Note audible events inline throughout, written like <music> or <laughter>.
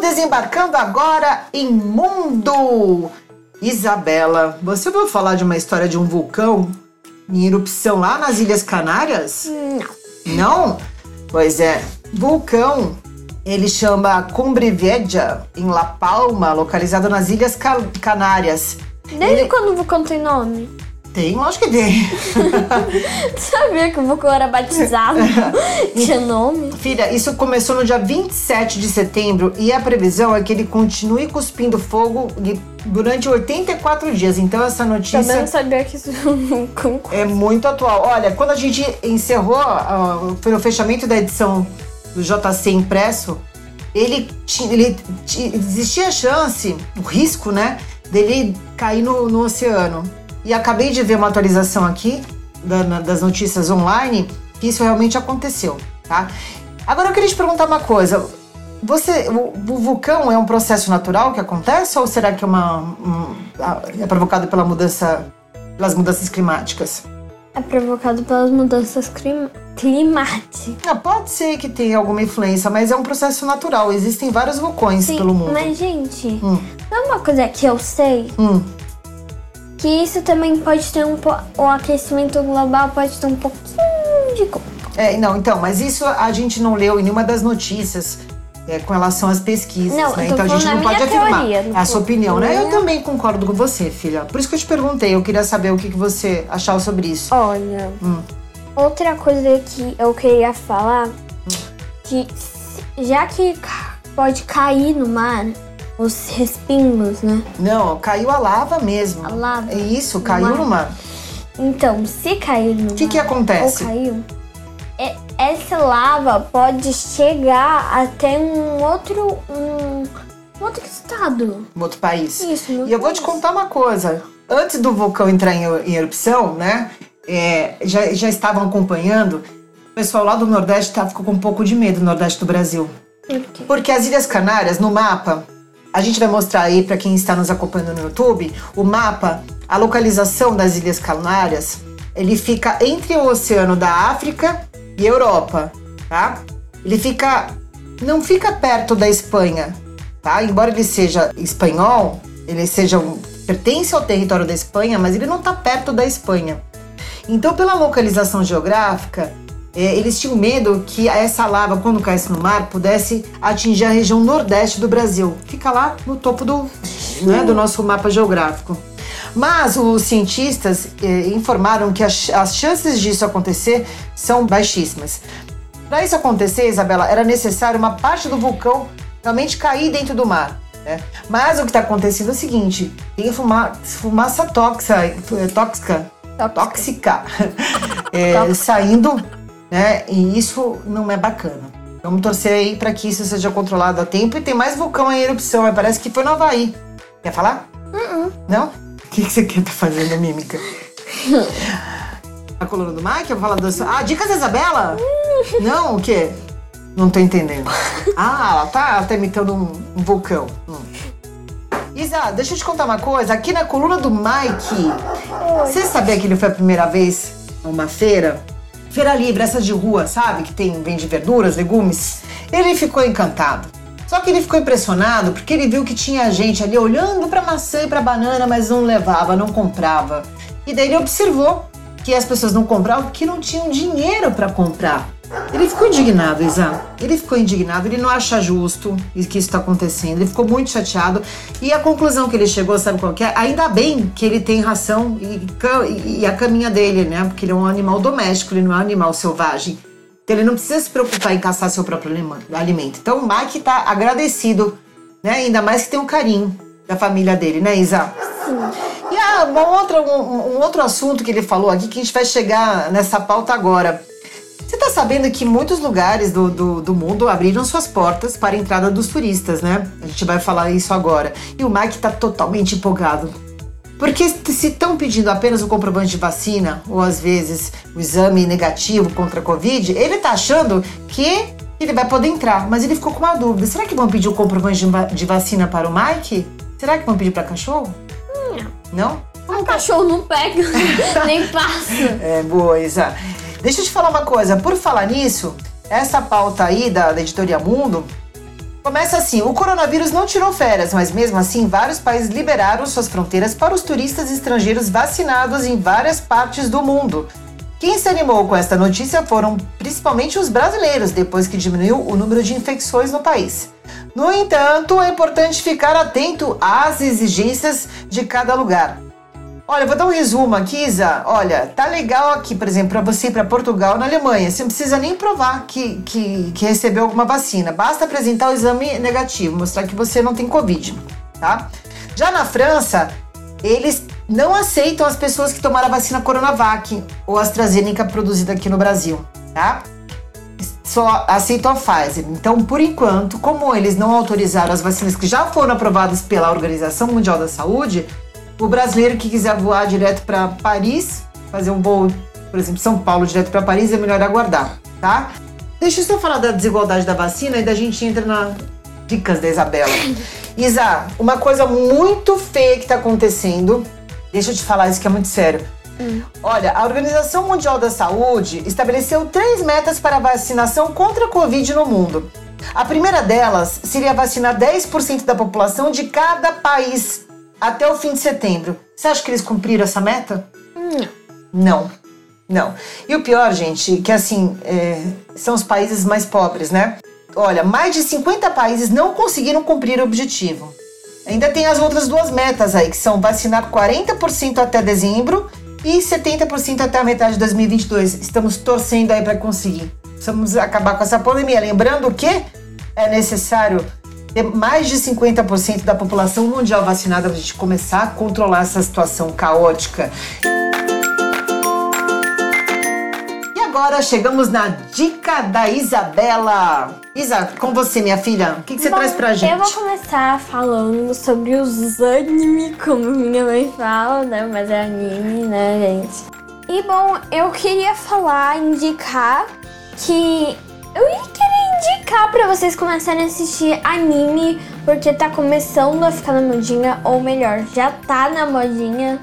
Desembarcando agora em Mundo. Isabela, você ouviu falar de uma história de um vulcão em erupção lá nas Ilhas Canárias? Não. Não? Pois é, vulcão. Ele chama Cumbre Vieja, em La Palma, localizado nas Ilhas Ca- Canárias. Desde Ele- quando o vulcão tem nome? Tem, lógico que tem. <laughs> Sabia que o vulcão era batizado? <laughs> Tinha nome? Filha, isso começou no dia 27 de setembro e a previsão é que ele continue cuspindo fogo durante 84 dias. Então essa notícia Também não sabia que isso é muito atual. Olha, quando a gente encerrou, ah, foi no fechamento da edição do JC impresso, ele, ele ti- existia a chance, o risco, né, dele cair no, no oceano. E acabei de ver uma atualização aqui da- na- das notícias online que isso realmente aconteceu, tá? Agora eu queria te perguntar uma coisa. Você, o, o vulcão é um processo natural que acontece ou será que é uma um, é provocado pela mudança, pelas mudanças climáticas? É provocado pelas mudanças clim- climáticas. Ah, pode ser que tenha alguma influência, mas é um processo natural. Existem vários vulcões Sim, pelo mundo. mas gente, Hum. não é uma coisa que eu sei? Hum, Que isso também pode ter um. O aquecimento global pode ter um pouquinho de culpa. é, não, então, mas isso a gente não leu em nenhuma das notícias é, com relação às pesquisas, Não, né? Então a gente não pode afirmar. teoria, É a sua opinião, né? Eu também concordo com você, filha. Por isso que eu te perguntei, eu queria saber o que, que você achava sobre isso. Olha, Hum. outra coisa que eu queria falar, que se- já que pode cair no mar os respingos, né? Não, caiu a lava mesmo. A lava? É isso, No caiu mar? no mar. Então, se cair no O que mar que acontece? ou caiu, é- essa lava pode chegar até um outro um, um outro estado. Em outro país. Isso, no E eu vou te país. contar uma coisa. Antes do vulcão entrar em, em erupção, né? é, já, já estavam acompanhando. O pessoal lá do Nordeste tá, ficou com um pouco de medo, do Nordeste do Brasil. Por quê? Porque as Ilhas Canárias, no mapa, a gente vai mostrar aí para quem está nos acompanhando no YouTube, o mapa, a localização das Ilhas Canárias, ele fica entre o oceano da África e Europa, tá? Ele fica não fica perto da Espanha, tá? Embora ele seja espanhol, ele seja um, pertence ao território da Espanha, mas ele não está perto da Espanha. Então, pela localização geográfica, é, eles tinham medo que essa lava, quando caísse no mar, pudesse atingir a região nordeste do Brasil. Fica lá no topo do, né, do nosso mapa geográfico. Mas os cientistas eh, informaram que as, as chances disso acontecer são baixíssimas. Para isso acontecer, Isabela, era necessário uma parte do vulcão realmente cair dentro do mar. né? Mas o que está acontecendo é o seguinte: tem fuma, fumaça tóxica, eh, tóxica, tóxica <laughs> é, Tóxica. saindo, né? E isso não é bacana. Vamos torcer aí para que isso seja controlado a tempo. E tem mais vulcão em erupção, mas parece que foi no Havaí. Quer falar? Não? O que, que você quer tá fazendo, mímica? A coluna do Mike? Eu vou falar do... Ah, dicas da Isabela? Não, o quê? Não tô entendendo. Ah, ela tá, ela tá imitando um, um vulcão. Hum. Isa, deixa eu te contar uma coisa. Aqui na coluna do Mike, você sabia que ele foi a primeira vez a uma feira? Feira livre, essa de rua, sabe? Que tem, vende verduras, legumes. Ele ficou encantado. Só que ele ficou impressionado porque ele viu que tinha gente ali olhando pra maçã e pra banana, mas não levava, não comprava. E daí ele observou que as pessoas não compravam porque não tinham dinheiro pra comprar. Ele ficou indignado, Isa. Ele ficou indignado, ele não acha justo isso que isso está acontecendo. Ele ficou muito chateado. E a conclusão que ele chegou, sabe qual que é? Ainda bem que ele tem ração e, e a caminha dele, né? Porque ele é um animal doméstico, ele não é um animal selvagem. Então ele não precisa se preocupar em caçar seu próprio alimento. Então o Mike tá agradecido, né? Ainda mais que tem um carinho da família dele, né, Isa? E ah, uma outra, um, um outro assunto que ele falou aqui, que a gente vai chegar nessa pauta agora. Você tá tá sabendo que muitos lugares do, do, do, mundo abriram suas portas para a entrada dos turistas, né? A gente vai falar isso agora. E o Mike tá totalmente empolgado. Porque se estão pedindo apenas o comprovante de vacina, ou às vezes o exame negativo contra a Covid, ele tá achando que ele vai poder entrar. Mas ele ficou com uma dúvida: será que vão pedir o comprovante de vacina para o Mike? Será que vão pedir para cachorro? Não? O cachorro não pega, <laughs> nem passa. É, boa, Isa. Deixa eu te falar uma coisa. Por falar nisso, essa pauta aí da, da Editoria Mundo começa assim: o coronavírus não tirou férias, mas mesmo assim, vários países liberaram suas fronteiras para os turistas estrangeiros vacinados em várias partes do mundo. Quem se animou com esta notícia foram principalmente os brasileiros, depois que diminuiu o número de infecções no país. No entanto, é importante ficar atento às exigências de cada lugar. Olha, vou dar um resumo aqui, Isa. Olha, tá legal aqui, por exemplo, para você ir para Portugal na Alemanha. Você não precisa nem provar que, que, que recebeu alguma vacina. Basta apresentar o exame negativo, mostrar que você não tem Covid, tá? Já na França, eles não aceitam as pessoas que tomaram a vacina Coronavac ou AstraZeneca produzida aqui no Brasil, tá? Só aceitam a Pfizer. Então, por enquanto, como eles não autorizaram as vacinas que já foram aprovadas pela Organização Mundial da Saúde, o brasileiro que quiser voar direto para Paris, fazer um voo, por exemplo, São Paulo direto para Paris, é melhor aguardar, tá? Deixa eu só falar da desigualdade da vacina e da gente entra na dicas da Isabela. <laughs> Isa, uma coisa muito feia que está acontecendo Deixa eu te falar isso que é muito sério. Hum. Olha, a Organização Mundial da Saúde estabeleceu três metas para a vacinação contra a Covid no mundo. A primeira delas seria vacinar 10% da população de cada país até o fim de setembro. Você acha que eles cumpriram essa meta? Hum. Não. Não. E o pior, gente, que assim, é, são os países mais pobres, né? Olha, mais de 50 países não conseguiram cumprir o objetivo. Ainda tem as outras duas metas aí, que são vacinar 40% até dezembro e 70% até a metade de 2022. Estamos torcendo aí para conseguir. Precisamos acabar com essa pandemia. Lembrando que é necessário ter mais de 50% da população mundial vacinada para a gente começar a controlar essa situação caótica. agora chegamos na dica da Isabela. Isa, com você, minha filha, o que, que você bom, traz pra gente? Eu vou começar falando sobre os anime, como minha mãe fala, né? Mas é anime, né, gente? E bom, eu queria falar, indicar que. Eu queria indicar pra vocês começarem a assistir anime, porque tá começando a ficar na modinha, ou melhor, já tá na modinha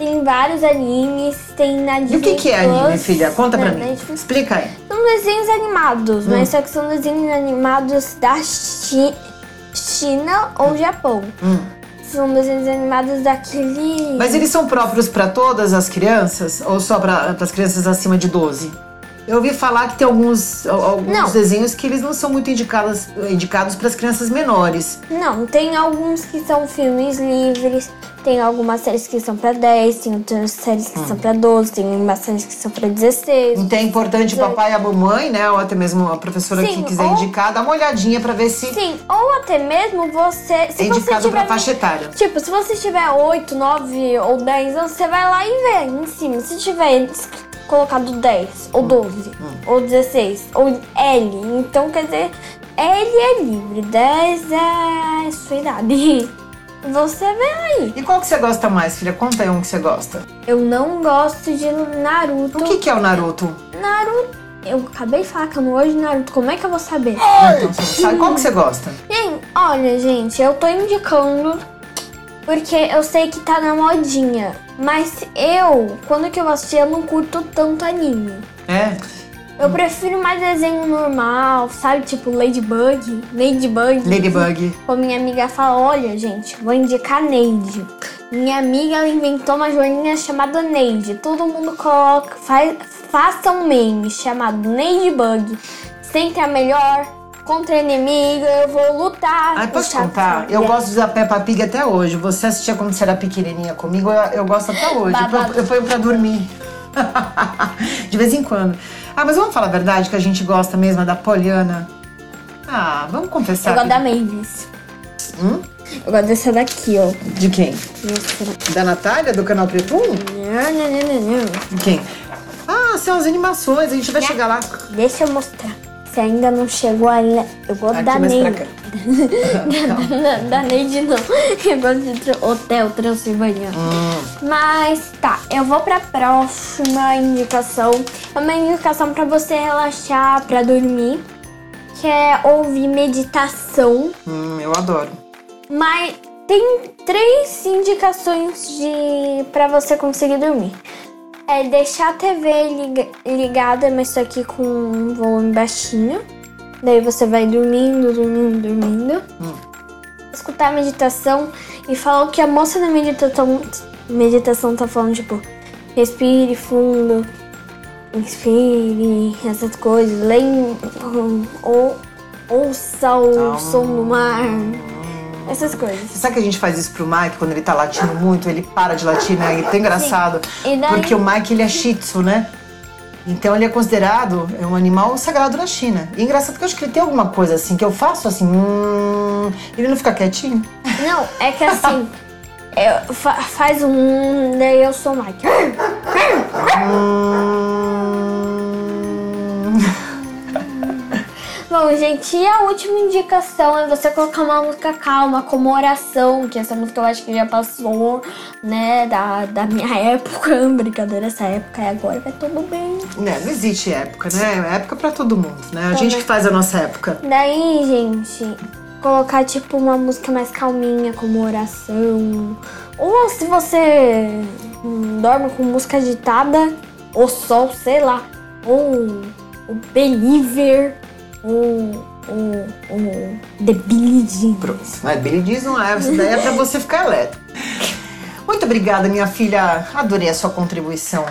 tem vários animes, tem na Disney E o que, que é anime, filha? Conta pra mim. Netflix. Explica aí. São desenhos animados, hum. mas só que são desenhos animados da Chi China ou Japão. Hum. São desenhos animados daquele. Mas eles são próprios para todas as crianças ou só para as crianças acima de 12? Eu ouvi falar que tem alguns, alguns desenhos que eles não são muito indicados, indicados para as crianças menores. Não, tem alguns que são filmes livres, tem algumas séries que são para 10, tem outras séries que hum. são para 12, tem umas séries que são para 16. Então é importante o papai e a mamãe, né? Ou até mesmo a professora Sim, que quiser ou... indicar, dar uma olhadinha para ver se. Sim, ou até mesmo você. Se é indicado você tiver, pra faixa etária. Tipo, se você tiver 8, 9 ou 10 anos, você vai lá e vê em cima. Se tiver colocado 10, ou 12, hum. ou 16, ou L. Então, quer dizer, L é livre, 10 é sua idade. <laughs> Você vê aí. E qual que você gosta mais, filha? Conta aí um que você gosta. Eu não gosto de Naruto. O que, que é o Naruto? Naruto. Eu acabei de falar que eu não gosto de Naruto. Como é que eu vou saber? Então, você sabe qual que você gosta? Bem, olha, gente, eu tô indicando porque eu sei que tá na modinha. Mas eu, quando que eu assisti, eu não curto tanto anime. É? Eu prefiro mais desenho normal, sabe? Tipo Ladybug. Ladybug. Ladybug. Como minha amiga fala, olha, gente, vou indicar Neide. Minha amiga ela inventou uma joaninha chamada Neide. Todo mundo coloca, faz, faça um meme chamado Ladybug. Sempre a melhor, contra inimigo, eu vou lutar. Ai, posso contar? Eu gosto da Peppa Pig até hoje. Você assistia quando você era pequenininha comigo, eu, eu gosto até hoje. Eu, eu ponho pra dormir. <laughs> De vez em quando. Ah, mas vamos falar a verdade que a gente gosta mesmo da Poliana? Ah, vamos confessar. Eu gosto da Mavis. Hum? Eu gosto dessa daqui, ó. De quem? Da Natália, do canal Pretum? Não, não, não, não, não. De quem? Ah, são as animações, a gente vai chegar lá. Deixa eu mostrar. Você ainda não chegou ainda. Eu gosto Aqui, da Neide. da, da Neide não. Eu gosto de Hotel Transilvânia. Hum. Mas tá, eu vou pra próxima indicação. É uma indicação pra você relaxar, pra dormir. Que é ouvir meditação. Hum, eu adoro. Mas tem três indicações de para você conseguir dormir. É deixar a TV liga- ligada, mas só que com um volume baixinho. Daí você vai dormindo, dormindo, dormindo. Escutar a meditação e falar o que a moça da meditação, meditação tá falando, tipo, respire fundo, inspire, essas coisas. Lem ou, ouça o som do mar. Essas coisas. Você sabe que a gente faz isso pro Mike quando ele tá latindo muito? Ele para de latir, né? É tão engraçado. Daí- Porque o Mike, ele é shih tzu, né? Então ele é considerado é um animal sagrado na China. E é engraçado que eu acho que ele tem alguma coisa assim, que eu faço assim, hum, ele não fica quietinho. Não, é que assim, <laughs> eu, fa- faz um, daí eu sou Mike. Hum... Bom, gente, e a última indicação é você colocar uma música calma, como oração, que essa música eu acho que já passou, né, da, da minha <laughs> época. Brincadeira, essa época é agora, vai tudo bem. Né, não existe época, né? É época pra todo mundo, né? A gente que faz a nossa época. Daí, gente, colocar tipo uma música mais calminha, como oração. Ou se você dorme com música agitada, o sol, sei lá. Ou o Believer, ou o, o The Billie Jean. Pronto. Mas Billy diz não é, isso daí é pra você ficar elétrico. Muito obrigada, minha filha. Adorei a sua contribuição.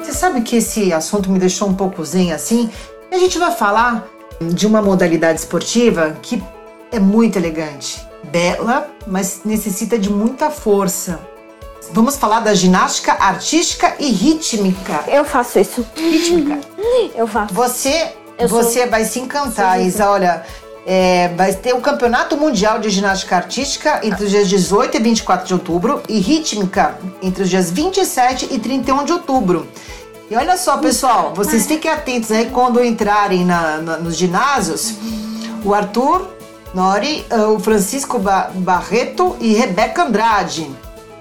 Você sabe que esse assunto me deixou um pouco zen assim? A gente vai falar de uma modalidade esportiva que é muito elegante, bela, mas necessita de muita força. Vamos falar da ginástica artística e rítmica. Eu faço isso. Rítmica. <laughs> Eu faço. Você, Eu sou- você vai se encantar, Isa. Olha, é, vai ter o Campeonato Mundial de Ginástica Artística entre os dias 18 e 24 de outubro e rítmica entre os dias 27 e 31 de outubro. E olha só, pessoal, vocês fiquem atentos aí quando entrarem na- na- nos ginásios. O Arthur Nori, eh, o Francisco Ba- Barreto e Rebeca Andrade.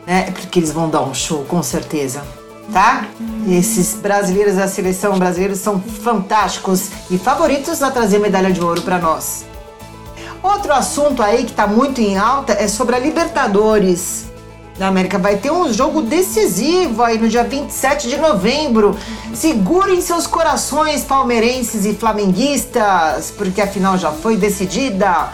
Né? Porque eles vão dar um show, com certeza. Tá? Esses brasileiros da seleção brasileira são fantásticos e favoritos a trazer medalha de ouro para nós. Outro assunto aí que tá muito em alta é sobre a Libertadores da América. Vai ter um jogo decisivo aí no dia 27 de novembro. Segurem seus corações palmeirenses e flamenguistas, porque a final já foi decidida.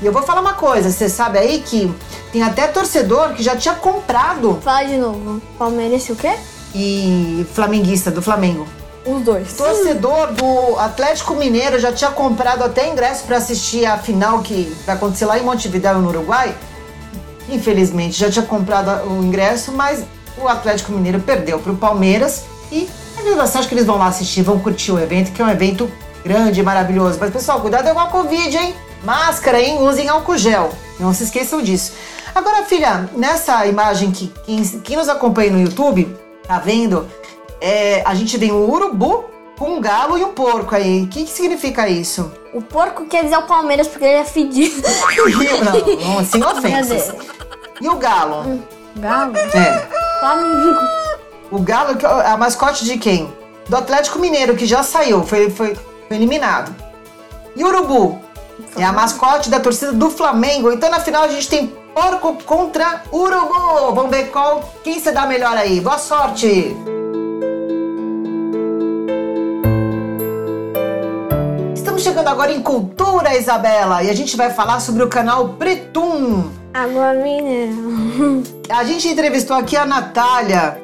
E eu vou falar uma coisa, você sabe aí que tem até torcedor que já tinha comprado Fala de novo. Palmeiras e o quê? e flamenguista do Flamengo. Os dois. Torcedor do Atlético Mineiro já tinha comprado até ingresso para assistir a final que vai acontecer lá em Montevideo, no Uruguai. Infelizmente, já tinha comprado o ingresso, mas o Atlético Mineiro perdeu para o Palmeiras. E a verdade, acho que eles vão lá assistir, vão curtir o evento, que é um evento grande e maravilhoso. Mas, pessoal, cuidado com a Covid, hein? Máscara, hein? Usem álcool gel. Não se esqueçam disso. Agora, filha, nessa imagem que quem, quem nos acompanha no YouTube tá vendo, é, a gente tem um urubu com um galo e um porco aí. O que, que significa isso? O porco quer dizer o Palmeiras porque ele é fedido. <laughs> Não, não, sem ofensas. E o galo? Galo? É. Flamengo. O galo é a mascote de quem? Do Atlético Mineiro, que já saiu, foi, foi, foi eliminado. E o urubu? É a mascote da torcida do Flamengo. Então na final a gente tem porco contra urubu. Vamos ver qual quem se dá melhor aí. Boa sorte! Estamos chegando agora em cultura, Isabela, e a gente vai falar sobre o canal Pretum. Água mineral. A gente entrevistou aqui a Natália.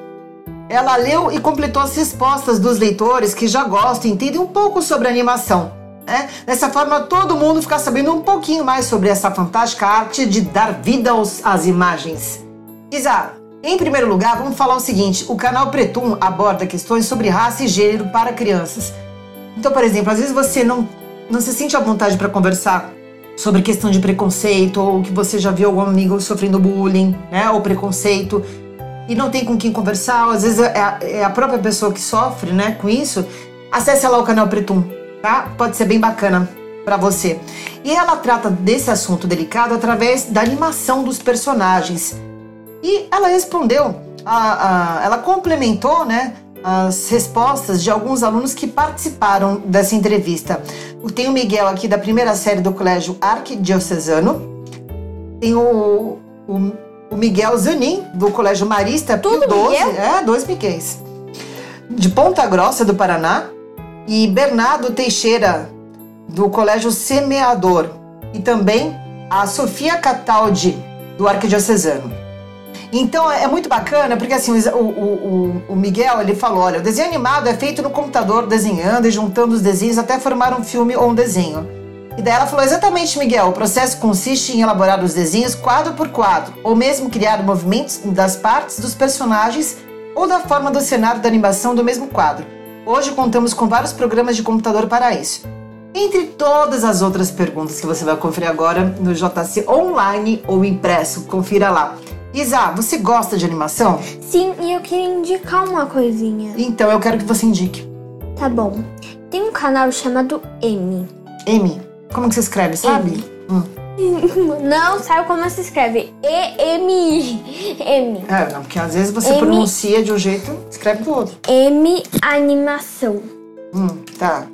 Ela leu e completou as respostas dos leitores que já gostam e entendem um pouco sobre animação. Né? Dessa forma, todo mundo fica sabendo um pouquinho mais sobre essa fantástica arte de dar vida aos, às imagens. Isa, em primeiro lugar, vamos falar o seguinte: o canal Pretum aborda questões sobre raça e gênero para crianças. Então, por exemplo, às vezes você não, não se sente à vontade para conversar sobre questão de preconceito, ou que você já viu algum amigo sofrendo bullying, né? Ou preconceito, e não tem com quem conversar, às vezes é a, é a própria pessoa que sofre, né, com isso, acesse lá o canal Pretum, tá? Pode ser bem bacana para você. E ela trata desse assunto delicado através da animação dos personagens. E ela respondeu, a, a, ela complementou, né? As respostas de alguns alunos que participaram dessa entrevista. Tem o Miguel aqui da primeira série do Colégio Arquidiocesano, tem o, o, o Miguel Zanin, do Colégio Marista Tudo Pio 12, Miguel? é, dois Miguéis, de Ponta Grossa do Paraná, e Bernardo Teixeira, do Colégio Semeador, e também a Sofia Cataldi, do Arquidiocesano. Então é muito bacana, porque assim, o, o, o, o Miguel ele falou: olha, o desenho animado é feito no computador, desenhando e juntando os desenhos até formar um filme ou um desenho. E daí ela falou: exatamente, Miguel, o processo consiste em elaborar os desenhos quadro por quadro, ou mesmo criar movimentos das partes dos personagens ou da forma do cenário da animação do mesmo quadro. Hoje contamos com vários programas de computador para isso. Entre todas as outras perguntas que você vai conferir agora no JC online ou impresso, confira lá. Isa, você gosta de animação? Sim, e eu queria indicar uma coisinha. Então eu quero que você indique. Tá bom. Tem um canal chamado M. Amy, como que você escreve, sabe? Hum. <laughs> Não sabe como se escreve? E-M-I. M. É, não, porque às vezes você Amy. pronuncia de um jeito, escreve do outro. M Animação. Hum, tá.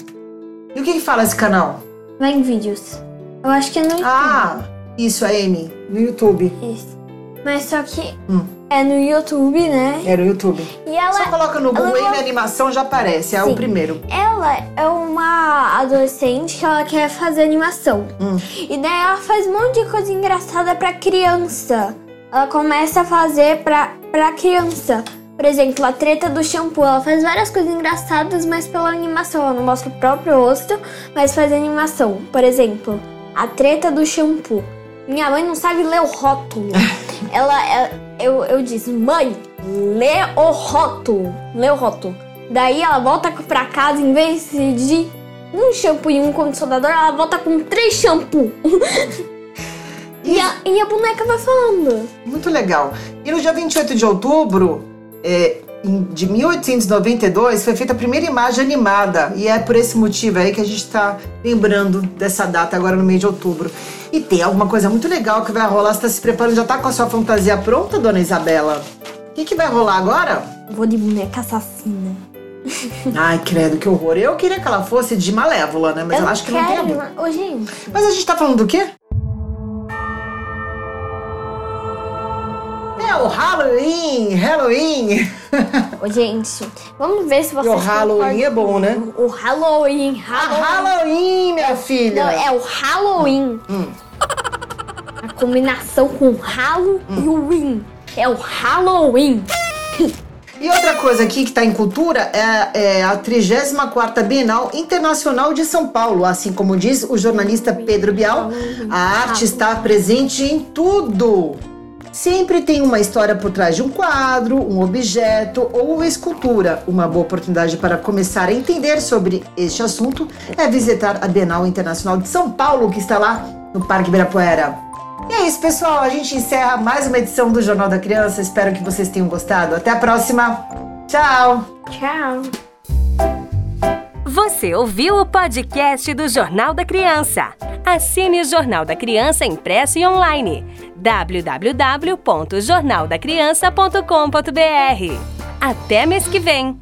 E o que, que fala esse canal? Vai em vídeos. Eu acho que é no YouTube. Ah, isso, a Amy, no YouTube. Isso. Mas só que Hum. é no YouTube, né? É no YouTube. E ela, Só coloca no Google ela- Amy Animação já aparece, é o Sim. primeiro. ela é uma adolescente que ela quer fazer animação. Hum. E daí ela faz um monte de coisa engraçada pra criança. Ela começa a fazer pra, pra criança. Por exemplo, a treta do shampoo. Ela faz várias coisas engraçadas, mas pela animação. Ela não mostra o próprio rosto, mas faz animação. Por exemplo, a treta do shampoo. Minha mãe não sabe ler o rótulo. <laughs> ela, ela- eu, eu disse, mãe, lê o rótulo. Lê o. Daí ela volta pra casa, em vez de um shampoo e um condicionador, ela volta com três shampoo. <laughs> e, a, e a boneca vai falando. Muito legal. E no dia 28 de outubro é, de 1892 foi feita a primeira imagem animada. E é por esse motivo aí que a gente está lembrando dessa data agora no mês de outubro. E tem alguma coisa muito legal que vai rolar. Você está se preparando? Já está com a sua fantasia pronta, dona Isabela? O que, que vai rolar agora? Vou de boneca assassina. <laughs> Ai, credo, que horror. Eu queria que ela fosse de Malévola, né? Mas eu, acho que não tem a. Ô, gente. Mas a gente tá falando do quê? É o Halloween! Halloween! Gente. Vamos ver se vocês E o Halloween é bom, né? O Halloween. A Halloween. Halloween, minha filha! Não, é o Halloween. Hum. A combinação com o Win. É o Halloween. E outra coisa aqui que tá em cultura é, é a 34ª Bienal Internacional de São Paulo. Assim como diz o jornalista Pedro Bial, a arte está presente em tudo. Sempre tem uma história por trás de um quadro, um objeto ou uma escultura. Uma boa oportunidade para começar a entender sobre este assunto é visitar a Bienal Internacional de São Paulo, que está lá no Parque Ibirapuera. E é isso, pessoal. A gente encerra mais uma edição do Jornal da Criança. Espero que vocês tenham gostado. Até a próxima. Tchau! Tchau. Você ouviu o podcast do Jornal da Criança. Assine o Jornal da Criança impresso e online. www.jornaldacriança.com.br. Até mês que vem!